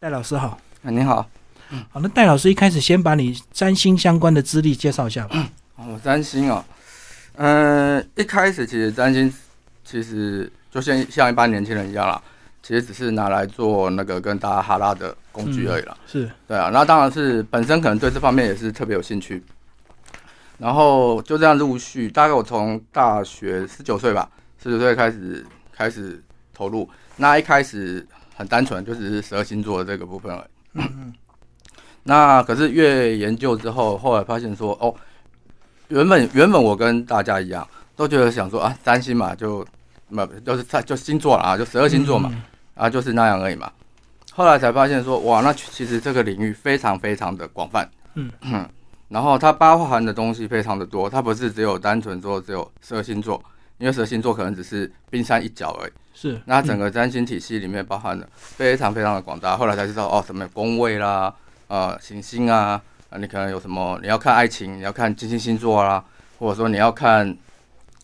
戴老师好，啊，您好，嗯好，那戴老师一开始先把你占星相关的资历介绍一下吧。哦，占星哦，嗯、一开始其实占星其实就像像一般年轻人一样啦，其实只是拿来做那个跟大家哈拉的工具而已啦。是，对啊，那当然是本身可能对这方面也是特别有兴趣，然后就这样陆续，大概我从大学十九岁吧，十九岁开始开始投入。那一开始很单纯，就只是十二星座的这个部分而已。嗯 那可是越研究之后，后来发现说，哦，原本原本我跟大家一样，都觉得想说啊，三星嘛，就嘛就是在就星座了啊，就十二星座嘛，嗯啊，就是那样而已嘛。后来才发现说，哇，那其实这个领域非常非常的广泛，嗯 然后它包含的东西非常的多，它不是只有单纯说只有十二星座，因为蛇星座可能只是冰山一角而已。是，那整个占星体系里面包含了非常非常的广大，后来才知道哦，什么宫位啦，呃，行星啊，啊，你可能有什么，你要看爱情，你要看金星星座啦，或者说你要看，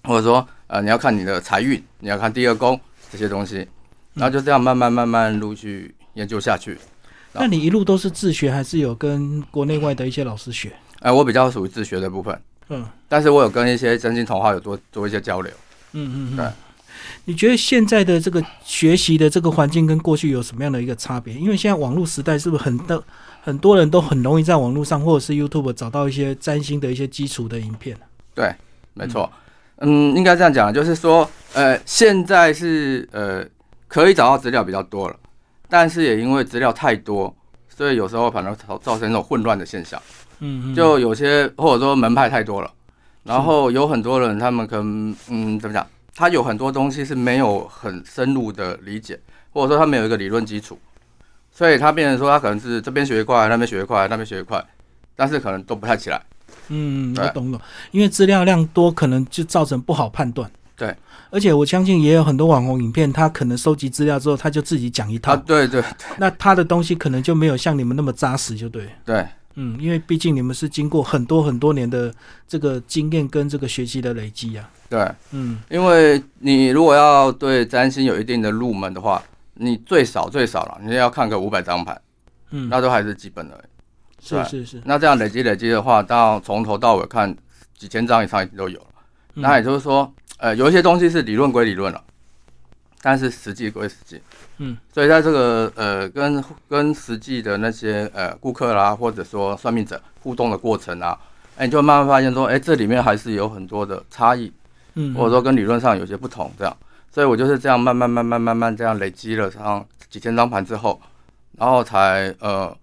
或者说呃，你要看你的财运，你要看第二宫这些东西，然后就这样慢慢慢慢陆续研究下去。那你一路都是自学，还是有跟国内外的一些老师学？呃，我比较属于自学的部分，嗯但是我有跟一些真心同好有做做一些交流。嗯嗯对嗯。你觉得现在的这个学习的这个环境跟过去有什么样的一个差别？因为现在网络时代，是不是很多很多人都很容易在网络上或者是 YouTube 找到一些占星的一些基础的影片？对，没错。嗯，应该这样讲，就是说，呃，现在是呃可以找到资料比较多了，但是也因为资料太多，所以有时候反而造造成一种混乱的现象。嗯嗯，就有些或者说门派太多了，然后有很多人他们可能嗯怎么讲，他有很多东西是没有很深入的理解，或者说他没有一个理论基础，所以他变成说他可能是这边学一块，那边学一块，那边学一块，但是可能都不太起来。嗯，我懂懂，因为资料量多，可能就造成不好判断。对，而且我相信也有很多网红影片，他可能收集资料之后，他就自己讲一套，啊，对对那他的东西可能就没有像你们那么扎实，就对。对，嗯，因为毕竟你们是经过很多很多年的这个经验跟这个学习的累积啊。对，嗯因为你如果要对占星有一定的入门的话，你最少最少了，你要看个五百张盘，嗯，那都还是基本的。是是是，那这样累积累积的话，到从头到尾看几千张以上已经都有了。嗯那也就是说，呃，有一些东西是理论归理论了，但是实际归实际。嗯，所以在这个呃跟跟实际的那些呃顾客啦，或者说算命者互动的过程啊，哎，你就慢慢发现说，哎，这里面还是有很多的差异，嗯，或者说跟理论上有些不同，这样。所以我就是这样慢慢慢慢慢慢这样累积了上几千张盘之后，然后才呃，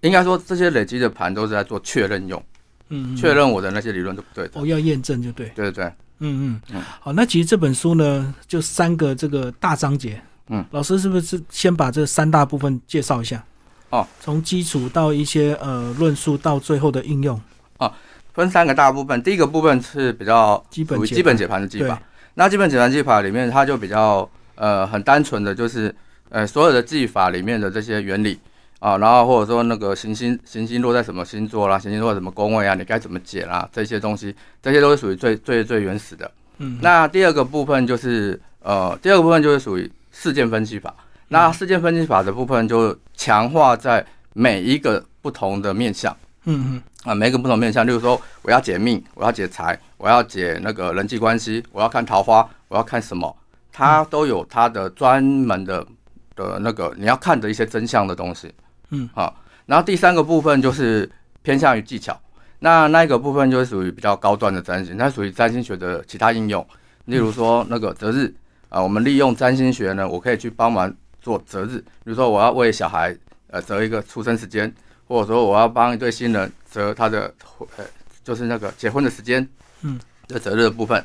应该说这些累积的盘都是在做确认用，嗯嗯确认我的那些理论对不对的。哦要验证就对。对对对，嗯嗯嗯，好，那其实这本书呢，就三个这个大章节。嗯，老师是不是先把这三大部分介绍一下？哦，从基础到一些呃论述到最后的应用，哦分三个大部分。第一个部分是比较基本基本解盘的技法。那基本解盘技法里面，它就比较呃很单纯的就是呃所有的技法里面的这些原理啊，然后或者说那个行星行星落在什么星座啦，行星落在什么宫位啊，你该怎么解啦，这些东西，这些都是属于最最最原始的。嗯，那第二个部分就是呃，第二个部分就是属于事件分析法。那事件分析法的部分就强化在每一个不同的面向。嗯嗯啊，每一个不同面向，例如说我要解命，我要解财，我要解那个人际关系，我要看桃花，我要看什么，它都有它的专门的的那个你要看的一些真相的东西。嗯，好，然后第三个部分就是偏向于技巧，那那一个部分就是属于比较高端的占星，它属于占星学的其他应用，例如说那个择日啊，我们利用占星学呢，我可以去帮忙做择日，比如说我要为小孩呃择一个出生时间。或者说我要帮一对新人择他的呃，就是那个结婚的时间，嗯，这择日的部分。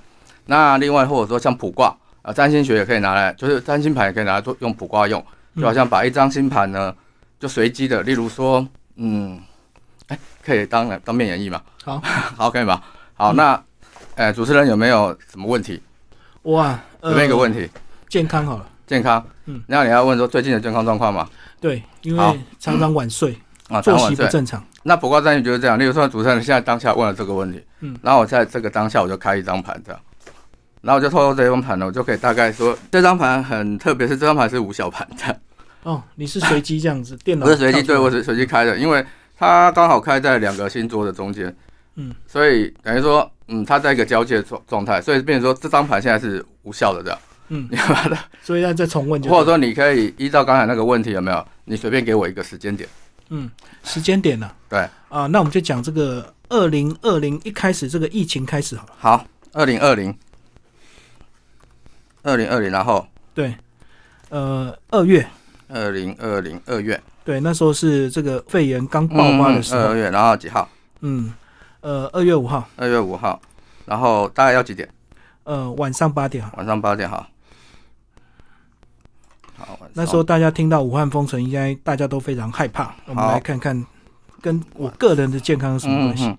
那另外或者说像卜卦啊，占星学也可以拿来，就是占星盘也可以拿来做用卜卦用，就好像把一张星盘呢，就随机的，例如说，嗯，哎，可以当当面演绎嘛？好，好，可以吗？好，那，呃，主持人有没有什么问题？哇，这边一个问题，健康好了，健康，嗯，那你要问说最近的健康状况吗？对，因好。为常常晚睡，啊，作息不正常，那卜卦占星就是这样，例如说主持人现在当下问了这个问题，嗯，然后我在这个当下我就开一张盘这样，然后我就透过这张盘呢，我就可以大概说这张盘很特别，是这张盘是五小盘的，哦，你是随机这样子，电脑不是随机，对我是随机开的，因为它刚好开在两个星座的中间，嗯，所以等于说，嗯，它在一个交界状状态，所以变成说这张牌现在是无效的这样，嗯，你把它，所以要再重问就，或者说你可以依照刚才那个问题有没有，你随便给我一个时间点，嗯，时间点呢？对。啊，那我们就讲这个二零二零一开始这个疫情开始好了，好，二零二零，二零二零，然后。对，呃，二月，二零二零二月对，那时候是这个肺炎刚爆发的时候，二月，然后几号？嗯，呃，二月五号，二月五号，然后大概要几点？呃，晚上八点，晚上八点，好。好，晚那时候大家听到武汉封城，应该大家都非常害怕。我们好来看看跟我个人的健康有什么关系？嗯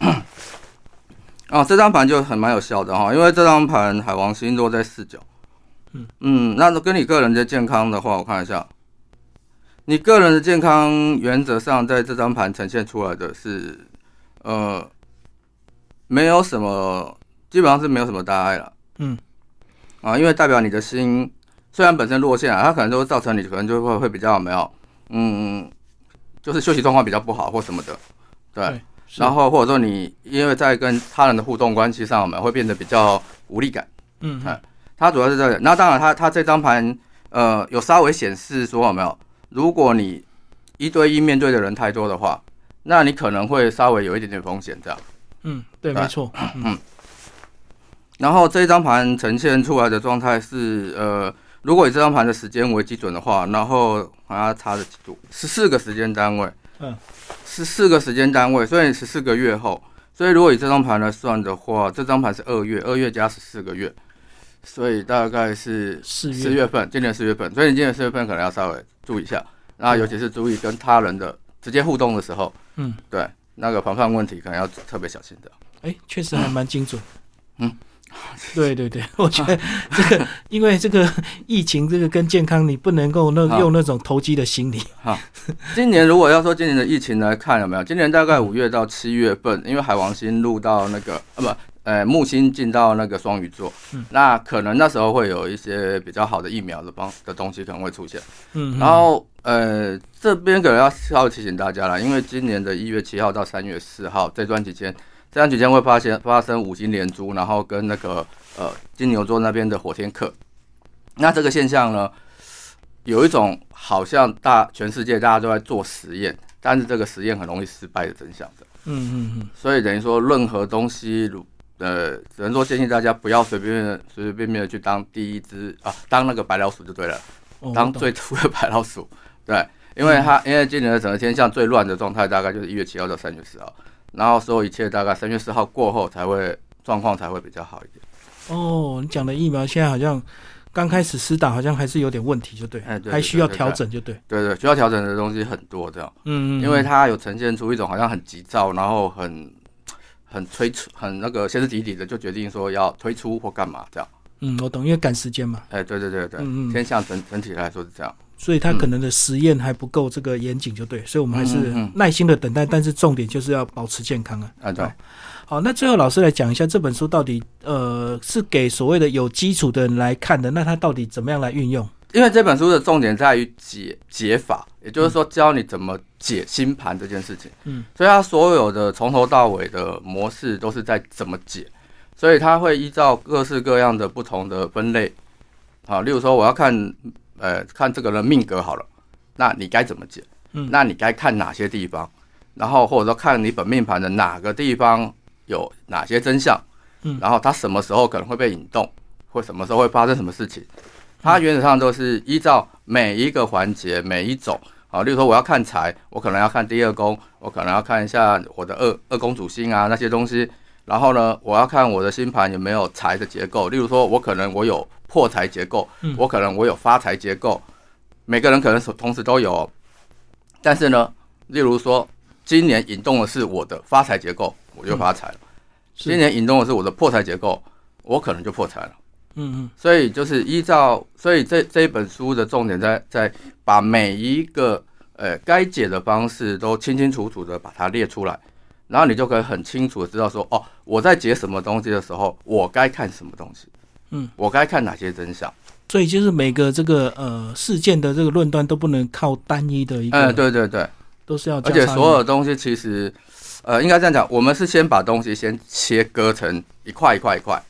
嗯。哦，这张盘就很蛮有效的哈，因为这张盘海王星落在四角。嗯嗯，那跟你个人的健康的话，我看一下，你个人的健康原则上在这张盘呈现出来的是，呃，没有什么，基本上是没有什么大碍了。嗯。啊，因为代表你的心虽然本身落线啊，它可能就会造成你可能就会会比较没有，嗯，就是休息状况比较不好或什么的，对。然后或者说你因为在跟他人的互动关系上，我们会变得比较无力感。嗯哎它主要是这个。那当然它，它这张盘呃有稍微显示说有没有，如果你一对一面对的人太多的话，那你可能会稍微有一点点风险这样。嗯，对，对。没错，嗯。然后这一张盘呈现出来的状态是呃，如果以这张盘的时间为基准的话，然后好像差了几度，十四个时间单位，嗯，十四个时间单位，所以十四个月后，所以如果以这张盘来算的话，这张盘是二月，二月加十四个月，所以大概是四月四月份，今年四月份，所以你今年四月份可能要稍微注意一下，那尤其是注意跟他人的直接互动的时候，嗯，对，那个防范问题可能要特别小心的。哎，确实还蛮精准。嗯，对 对对，我觉得这个，因为这个疫情，这个跟健康，你不能够那用那种投机的心理。今年如果要说今年的疫情来看有没有？今年大概五月到七月份，因为海王星入到那个啊不呃木星进到那个双鱼座，嗯那可能那时候会有一些比较好的疫苗的帮的东西可能会出现。嗯，然后呃这边可能要稍微提醒大家了，因为今年的一月七号到三月四号这段期间，这段期间会发现发生五星连珠，然后跟那个呃金牛座那边的火天克，那这个现象呢？有一种好像大全世界大家都在做实验，但是这个实验很容易失败的真相的。嗯嗯嗯，所以等于说，任何东西，如呃，只能说建议大家不要随便随随便便的去当第一只啊，当那个白老鼠就对了，当最初的白老鼠。对，因为它因为今年的整个天象最乱的状态大概就是一月七号到三月四号，然后所有一切大概三月四号过后才会状况才会比较好一点。哦，你讲的疫苗现在好像刚开始施打，好像还是有点问题，就对，哎对对还需要调整，就对。对对，需要调整的东西很多这样。嗯嗯，因为它有呈现出一种好像很急躁，然后很很推出、很那个歇斯底里的，就决定说要推出或干嘛这样。嗯，我懂，因为赶时间嘛，哎，对对对对，嗯嗯天象整整体来说是这样。所以他可能的实验还不够这个严谨，就对。所以我们还是耐心的等待，但是重点就是要保持健康啊。啊，对好，好，那最后老师来讲一下这本书到底呃是给所谓的有基础的人来看的，那它到底怎么样来运用？因为这本书的重点在于解解法，也就是说教你怎么解星盘这件事情。嗯，所以它所有的从头到尾的模式都是在怎么解，所以它会依照各式各样的不同的分类。好，例如说我要看呃看这个人命格好了，那你该怎么解？嗯那你该看哪些地方？然后或者说看你本命盘的哪个地方有哪些真相？嗯然后它什么时候可能会被引动，或什么时候会发生什么事情？它原则上都是依照每一个环节每一种。啊，例如说我要看财，我可能要看第二宫，我可能要看一下我的二二宫主星啊那些东西。然后呢，我要看我的星盘有没有财的结构，例如说我可能我有破财结构，嗯我可能我有发财结构，每个人可能同时都有哦。但是呢，例如说今年引动的是我的发财结构，我就发财了；是今年引动的是我的破财结构，我可能就破财了。嗯嗯。所以就是依照，所以这这一本书的重点在在把每一个呃该解的方式都清清楚楚的把它列出来，然后你就可以很清楚的知道说，哦，我在解什么东西的时候，我该看什么东西，嗯，我该看哪些真相，所以就是每个这个呃事件的这个论断都不能靠单一的一个，嗯，对对对，都是要而且所有的东西其实，呃，应该这样讲，我们是先把东西先切割成一块一块一块，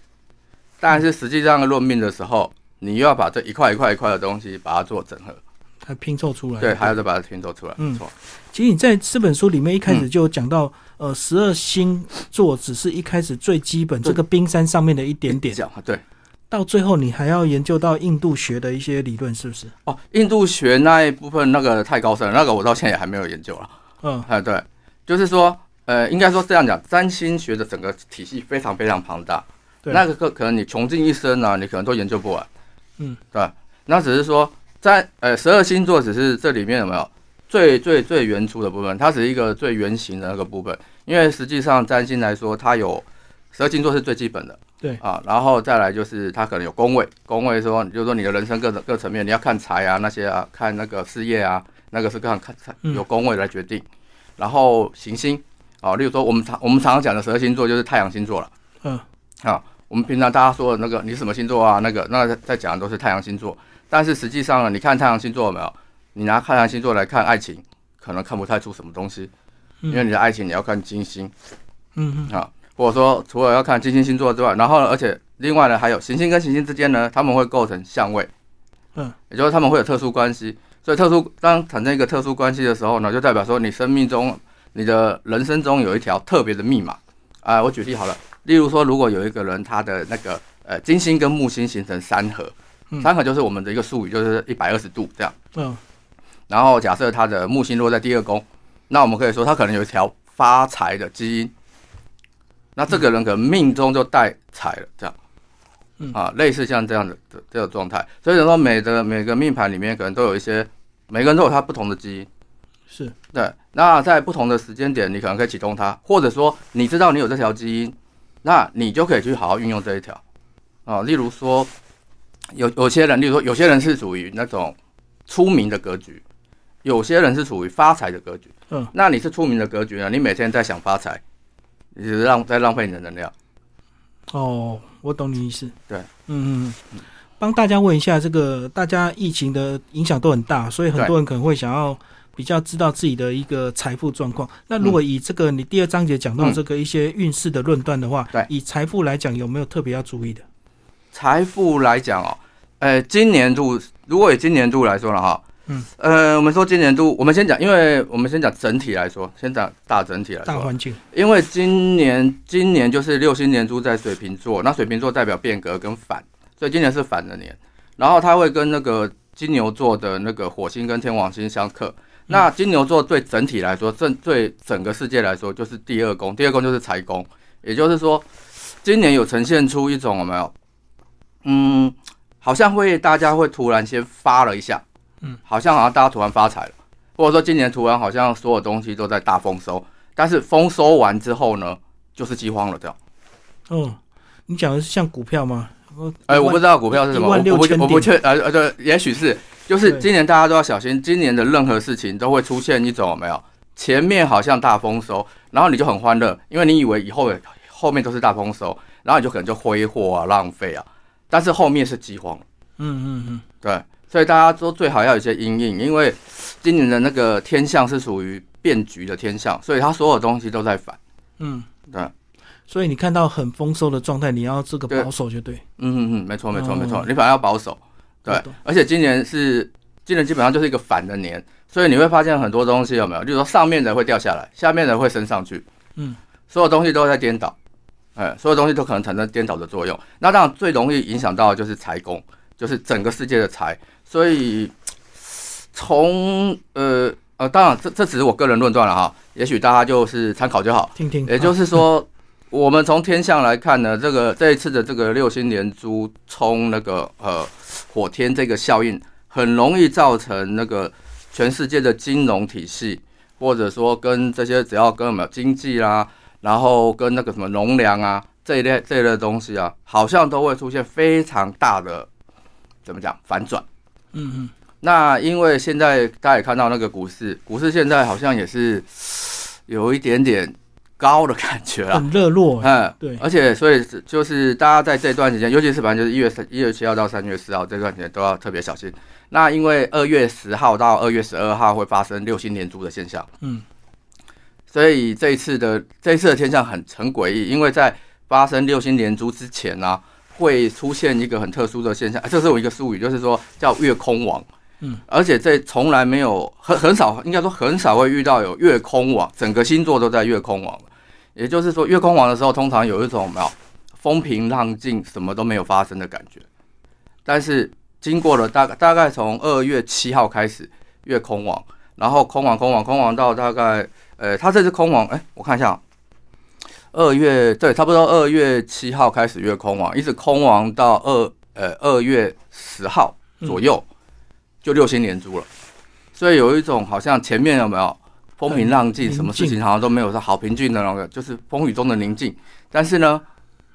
但是实际上论命的时候，你又要把这一块一块一块的东西把它做整合，它拼凑出来。对，还要再把它拼凑出来，嗯没错。其实你在这本书里面一开嗯始就讲到，呃，十二星座只是一开始最基本这个冰山上面的一点点，讲对到最后你还要研究到印度学的一些理论，是不是？哦，印度学那一部分那个太高深了，那个我到现在也还没有研究了。嗯哎，对，就是说，呃，应该说这样讲，占星学的整个体系非常非常庞大，对那个可可能你穷尽一生啊，你可能都研究不完，嗯，对吧，那只是说在呃十二星座只是这里面有没有最最最原初的部分，它只是一个最原型的那个部分，因为实际上占星来说，它有十二星座是最基本的。对。啊，然后再来就是它可能有宫位，宫位说，就是说你的人生各各层面，你要看财啊那些啊，看那个事业啊，那个是看看嗯。有宫位来决定。然后行星啊，例如说我们常我们常常讲的十二星座就是太阳星座了。嗯啊。我们平常大家说的那个你是什么星座啊？那个那在讲的都是太阳星座，但是实际上呢，你看太阳星座有没有？你拿太阳星座来看爱情，可能看不太出什么东西，因为你的爱情你要看金星。嗯嗯啊，或者说除了要看金星星座之外，然后呢，而且另外呢，还有行星跟行星之间呢，他们会构成相位，嗯，也就是他们会有特殊关系。所以特殊当产生一个特殊关系的时候呢，就代表说你生命中、你的人生中有一条特别的密码。啊、我举例好了，例如说，如果有一个人他的那个呃金星跟木星形成三合，嗯三合就是我们的一个术语，就是一百二十度这样。嗯然后假设他的木星落在第二宫，那我们可以说他可能有一条发财的基因，那这个人可能命中就带财了，这样，嗯啊，类似像这样的的这个状态。所以说每的每个命盘里面可能都有一些，每个人都有他不同的基因，是对。那在不同的时间点，你可能可以启动它，或者说你知道你有这条基因，那你就可以去好好运用这一条，啊，例如说有有些人，例如说有些人是属于那种出名的格局。有些人是属于发财的格局，嗯，那你是出名的格局呢？你每天在想发财，你只是浪在浪费你的能量。哦，我懂你意思。对，嗯嗯嗯，帮大家问一下，这个大家疫情的影响都很大，所以很多人可能会想要比较知道自己的一个财富状况。那如果以这个你第二章节讲到嗯。这个一些运势的论断的话，对。以财富来讲，有没有特别要注意的？财富来讲哦，呃，今年度如果以今年度来说了哈，嗯，呃，我们说今年度，我们先讲，因为我们先讲整体来说，先讲大整体来说，大环境，因为今年今年就是六星年珠在水瓶座，那水瓶座代表变革跟反，所以今年是反的年，然后它会跟那个金牛座的那个火星跟天王星相克。那金牛座对整体来说，正对整个世界来说就是第二宫，第二宫就是财宫，也就是说，今年有呈现出一种有没有？嗯，好像会大家会突然先发了一下，嗯，好像好像大家突然发财了，或者说今年突然好像所有东西都在大丰收，但是丰收完之后呢，就是饥荒了这样。嗯，你讲的是像股票吗？哎、我不知道股票是什么，我我不我不确呃呃对，也许是，就是今年大家都要小心，今年的任何事情都会出现一种有没有？前面好像大丰收，然后你就很欢乐，因为你以为以后后面都是大丰收，然后你就可能就挥霍啊、浪费啊，但是后面是饥荒，嗯嗯嗯，对，所以大家都最好要有一些阴影，因为今年的那个天象是属于变局的天象，所以它所有东西都在反，嗯，对。所以你看到很丰收的状态，你要这个保守就对。嗯嗯嗯，没错没错没错哦，你反而要保守，对，而且今年是今年基本上就是一个反的年，所以你会发现很多东西有没有，就是说上面的会掉下来，下面的会升上去，嗯，所有东西都在颠倒，哎，所有东西都可能产生颠倒的作用。那当然最容易影响到的就是财宫，就是整个世界的财，所以从呃呃，当然这这只是我个人论断了哈，也许大家就是参考就好。听听，也就是说，我们从天象来看呢，这个这一次的这个六星连珠冲那个呃火天这个效应，很容易造成那个全世界的金融体系，或者说跟这些只要跟什么经济啦，然后跟那个什么农粮啊这一类这一类的东西啊，好像都会出现非常大的怎么讲反转。嗯嗯，那因为现在大家也看到那个股市，股市现在好像也是有一点点高的感觉啊。很热络，嗯，对而且所以是就是大家在这段时间，尤其是反正就是一月三一月七号到三月四号这段时间都要特别小心。那因为二月十号到二月十二号会发生六星连珠的现象，嗯，所以这一次的这一次的天象很很诡异，因为在发生六星连珠之前呢、会出现一个很特殊的现象，这是我一个术语，就是说叫月空王。嗯，而且这从来没有很很少，应该说很少会遇到有月空网，整个星座都在月空王。也就是说，月空王的时候，通常有一种没有风平浪静，什么都没有发生的感觉。但是经过了大概大概从二月七号开始月空王，然后空王空王空王到大概呃，他这次空王，哎、我看一下啊，二月对，差不多二月七号开始月空王，一直空王到二呃二月十号左右，就六星连珠了。所以有一种好像前面有没有风平浪静，什么事情好像都没有，是好平静的那个，就是风雨中的宁静。但是呢，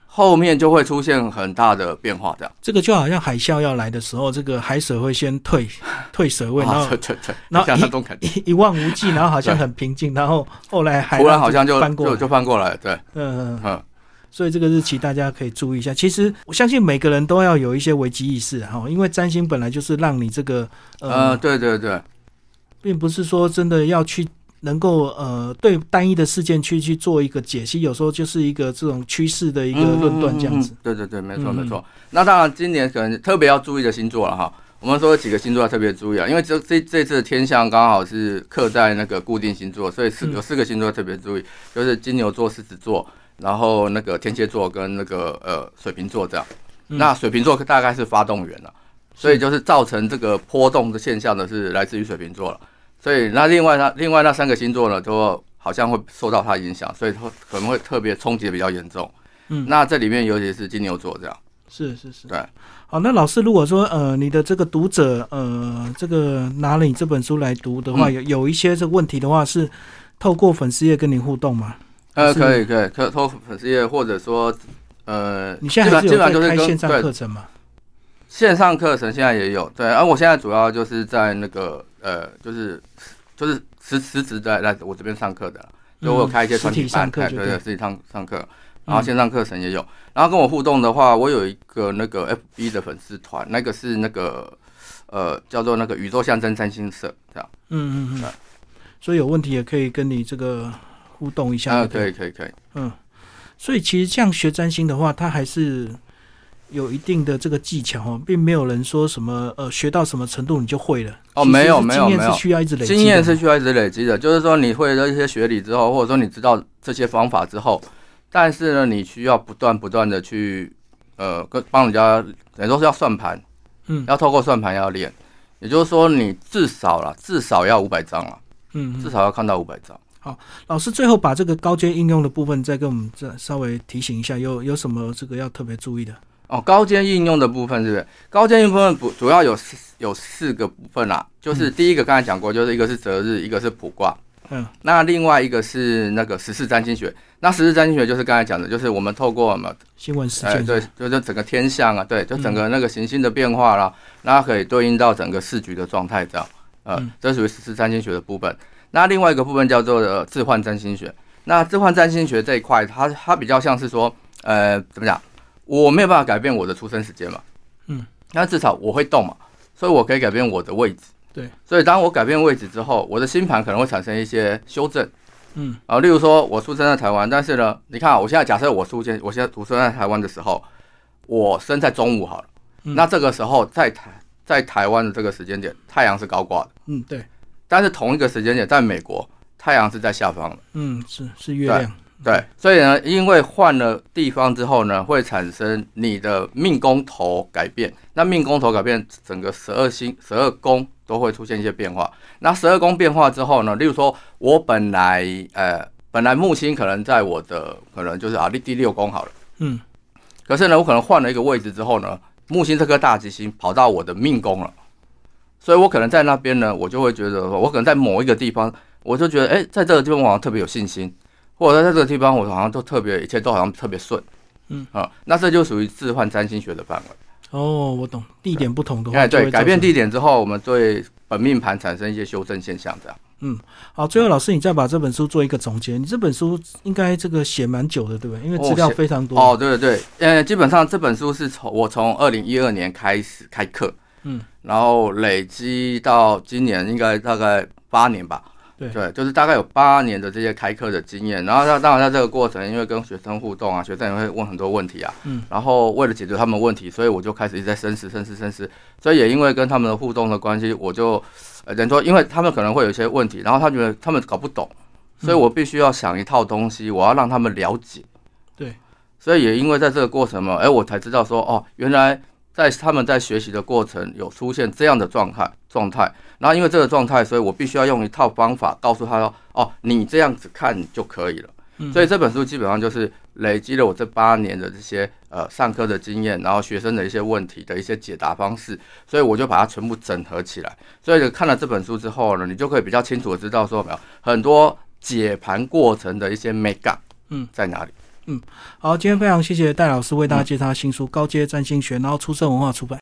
后面就会出现很大的变化，这样。这个就好像海啸要来的时候，这个海水会先退 退水位，然啊，后对对对，然后像那种感觉，一一望无际，然后好像很平静，然后后来海突然好像就翻过来，就就翻过来，对，嗯，嗯嗯，所以这个日期大家可以注意一下。其实我相信每个人都要有一些危机意识哈，因为占星本来就是让你这个呃，呃，对对对，并不是说真的要去能够呃对单一的事件去去做一个解析，有时候就是一个这种趋势的一个论断这样子嗯。嗯嗯对对对，没错嗯没错。那当然，今年可能特别要注意的星座了哈。我们说有几个星座要特别注意啊，因为这这这次的天象刚好是刻在那个固定星座，所以四嗯有四个星座特别注意，就是金牛座、狮子座，然后那个天蝎座跟那个呃水瓶座这样。嗯那水瓶座大概是发动源了，所以就是造成这个波动的现象的是来自于水瓶座了。所以那另外那另外那三个星座呢，都好像会受到它影响，所以会可能会特别冲击的比较严重。嗯那这里面尤其是金牛座这样，是是是，对。好，那老师如果说呃你的这个读者呃这个拿了你这本书来读的话，嗯有有一些这个问题的话，是透过粉丝页跟你互动吗？呃，可以可以，可透过粉丝页或者说呃，你现在还是基本有在开线上对课程吗？线上课程现在也有，对，而我现在主要就是在那个呃，就是就是实实职在来我这边上课的，就我有开一些团体班，哎对对，实体上上课，然后嗯。线上课程也有，然后跟我互动的话，我有一个那个 FB 的粉丝团，那个是那个呃叫做那个宇宙象征占星社这样，嗯嗯对嗯，所以有问题也可以跟你这个互动一下。啊，可以可以可以，嗯，所以其实这样学占星的话，它还是有一定的这个技巧哦，并没有人说什么呃学到什么程度你就会了。哦没有没有没有经验是需要一直累积的。经验是需要一直累积的，就是说你会了一些学理之后，或者说你知道这些方法之后，但是呢，你需要不断不断的去呃跟帮人家，等于说是要算盘，嗯要透过算盘要练，也就是说你至少啦，至少要五百张了，嗯，嗯至少要看到五百张。好老师最后把这个高阶应用的部分再跟我们再稍微提醒一下，有有什么这个要特别注意的？哦，高阶应用的部分是不是？高阶应用部分不主要有四有四个部分啦，就是第一个刚才讲过，就是一个是择日，一个是卜卦，嗯，那另外一个是那个十四占星学。那十四占星学就是刚才讲的，就是我们透过我们新闻事哎，件，对，就是整个天象啊，对，就整个那个行星的变化啦，那它可以对应到整个市局的状态这样，呃嗯，这属于十四占星学的部分。那另外一个部分叫做呃置换占星学。那置换占星学这一块，它它比较像是说，呃，怎么讲？我没有办法改变我的出生时间嘛，嗯，那至少我会动嘛，所以我可以改变我的位置。对，所以当我改变位置之后，我的星盘可能会产生一些修正。嗯。啊，例如说，我出生在台湾，但是呢，你看啊，我现在假设我出现，我现在出生在台湾的时候，我生在中午好了，嗯。那这个时候在台在台湾的这个时间点，太阳是高挂的，嗯对，但是同一个时间点在美国，太阳是在下方的，嗯是是月亮，对，所以呢，因为换了地方之后呢，会产生你的命宫头改变，那命宫头改变，整个十二星、十二宫都会出现一些变化。那十二宫变化之后呢，例如说，我本来呃，本来木星可能在我的可能就是啊第第六宫好了，嗯。可是呢，我可能换了一个位置之后呢，木星这颗大吉星跑到我的命宫了，所以我可能在那边呢，我就会觉得说，我可能在某一个地方，我就觉得，哎、在这个地方我好像特别有信心，或者在这个地方我好像都特别，一切都好像特别顺，嗯啊，那这就属于置换占星学的范围。哦，我懂，地点不同的话，哎，对，改变地点之后，我们对本命盘产生一些修正现象，这样。嗯好，最后老师你再把这本书做一个总结。你这本书应该这个写蛮久的，对不对？因为资料非常多。哦，对对对，呃，基本上这本书是从我从二零一二年开始开课，嗯，然后累积到今年应该大概八年吧。对。就是大概有八年的这些开课的经验，然后他当然在这个过程，因为跟学生互动啊，学生也会问很多问题啊，嗯，然后为了解决他们问题，所以我就开始一直在深思、深思、深思，所以也因为跟他们的互动的关系，我就呃，等于说，因为他们可能会有一些问题，然后他觉得他们搞不懂，所以我必须要想一套东西，我要让他们了解。对，所以也因为在这个过程嘛，哎，我才知道说，哦，原来在他们在学习的过程有出现这样的状态状态，然后因为这个状态，所以我必须要用一套方法告诉他说，哦，你这样子看就可以了。嗯所以这本书基本上就是累积了我这八年的这些呃上课的经验，然后学生的一些问题的一些解答方式，所以我就把它全部整合起来。所以看了这本书之后呢，你就可以比较清楚的知道说，有没有很多解盘过程的一些 make up，嗯，在哪里？嗯好，今天非常谢谢戴老师为大家介绍新书《高阶占星学》，然后出色文化出版。